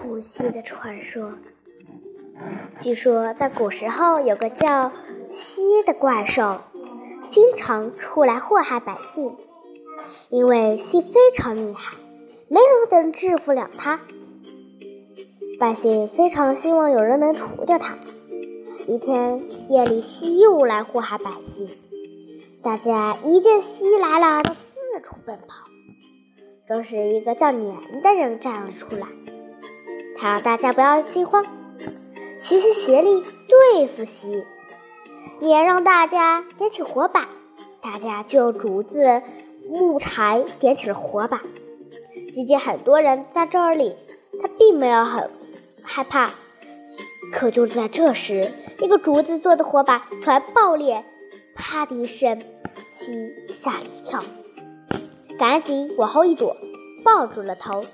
除夕的传说。据说在古时候有个叫蟋的怪兽，经常出来祸害百姓。因为蟋非常厉害，没人能制服了他。百姓非常希望有人能除掉他。一天夜里，西又来祸害百姓。大家一见西来了，就四处奔跑。这时，一个叫年的人站了出来，他让大家不要惊慌，齐心协力对付蟋。年让大家点起火把，大家就用竹子、木柴点起了火把。蟋见很多人在这里，他并没有很害怕。可就在这时，一个竹子做的火把突然爆裂，啪的一声，蟋吓了一跳。赶紧往后一躲，抱住了头。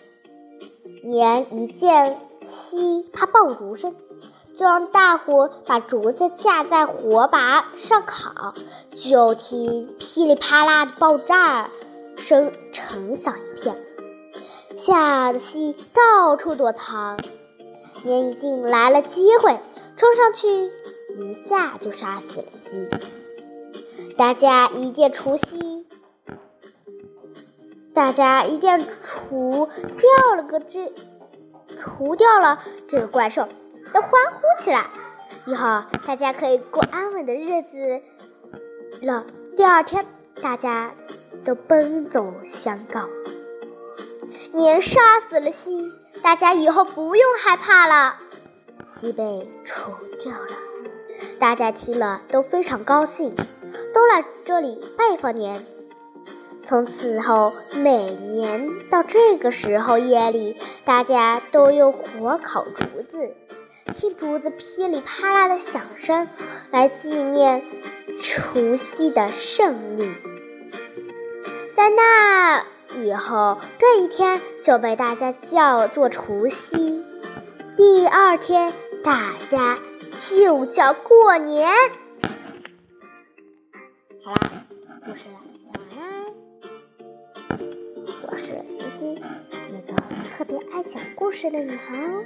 年一见西怕爆竹声，就让大伙把竹子架在火把上烤。就听噼里啪啦的爆炸声成响一片，吓得西到处躲藏。年一进来了机会，冲上去一下就杀死了西。大家一见除夕。大家一见除掉了个这，除掉了这个怪兽，都欢呼起来。以后大家可以过安稳的日子了。第二天，大家都奔走相告，年杀死了西，大家以后不用害怕了。西被除掉了，大家听了都非常高兴，都来这里拜访年。从此后，每年到这个时候夜里，大家都用火烤竹子，听竹子噼里啪啦的响声，来纪念除夕的胜利。在那以后，这一天就被大家叫做除夕。第二天，大家就叫过年。好啦，故事讲完啦。我是欣欣，一个特别爱讲故事的女孩哦。